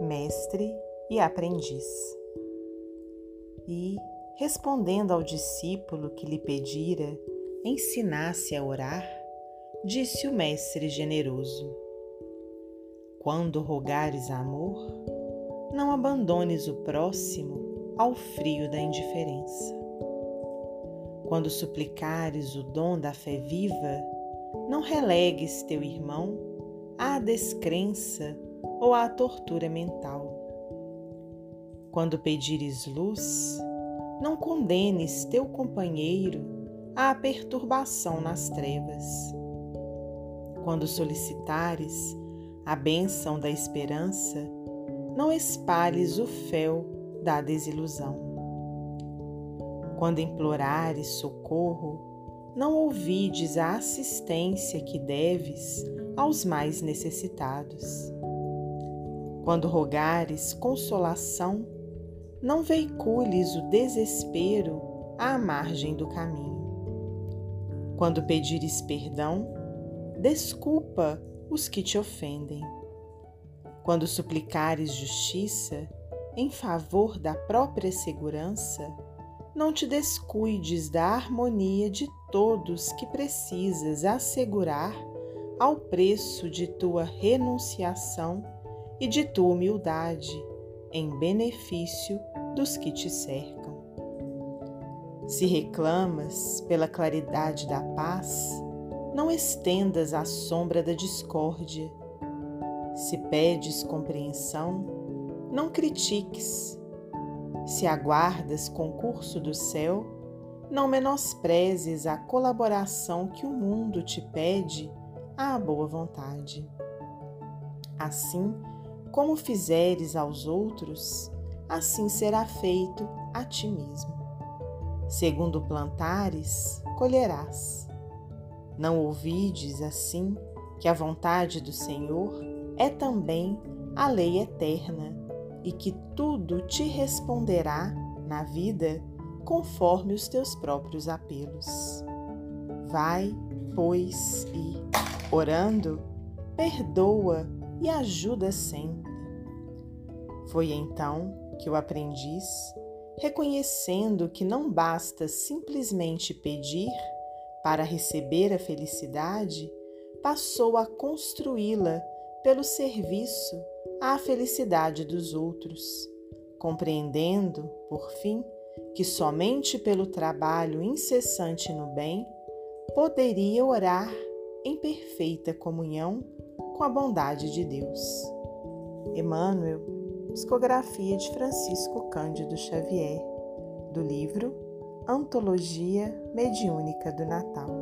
mestre e aprendiz. E, respondendo ao discípulo que lhe pedira ensinasse a orar, disse o mestre generoso: Quando rogares amor, não abandones o próximo ao frio da indiferença. Quando suplicares o dom da fé viva, não relegues teu irmão à descrença ou à tortura mental. Quando pedires luz, não condenes teu companheiro à perturbação nas trevas. Quando solicitares a bênção da esperança, não espalhes o fel da desilusão. Quando implorares socorro, não ouvides a assistência que deves aos mais necessitados. Quando rogares consolação, não veicules o desespero à margem do caminho. Quando pedires perdão, desculpa os que te ofendem. Quando suplicares justiça em favor da própria segurança, não te descuides da harmonia de todos que precisas assegurar ao preço de tua renunciação e de tua humildade em benefício dos que te cercam. Se reclamas pela claridade da paz, não estendas a sombra da discórdia. Se pedes compreensão, não critiques se aguardas concurso do céu, não menosprezes a colaboração que o mundo te pede à boa vontade. Assim como fizeres aos outros, assim será feito a ti mesmo. Segundo plantares, colherás. Não ouvides assim que a vontade do Senhor é também a lei eterna e que tudo te responderá na vida conforme os teus próprios apelos. Vai, pois, e, orando, perdoa e ajuda sempre. Foi então que o aprendiz, reconhecendo que não basta simplesmente pedir para receber a felicidade, passou a construí-la pelo serviço à felicidade dos outros, compreendendo, por fim, que somente pelo trabalho incessante no bem poderia orar em perfeita comunhão com a bondade de Deus. Emmanuel, psicografia de Francisco Cândido Xavier, do livro Antologia Mediúnica do Natal.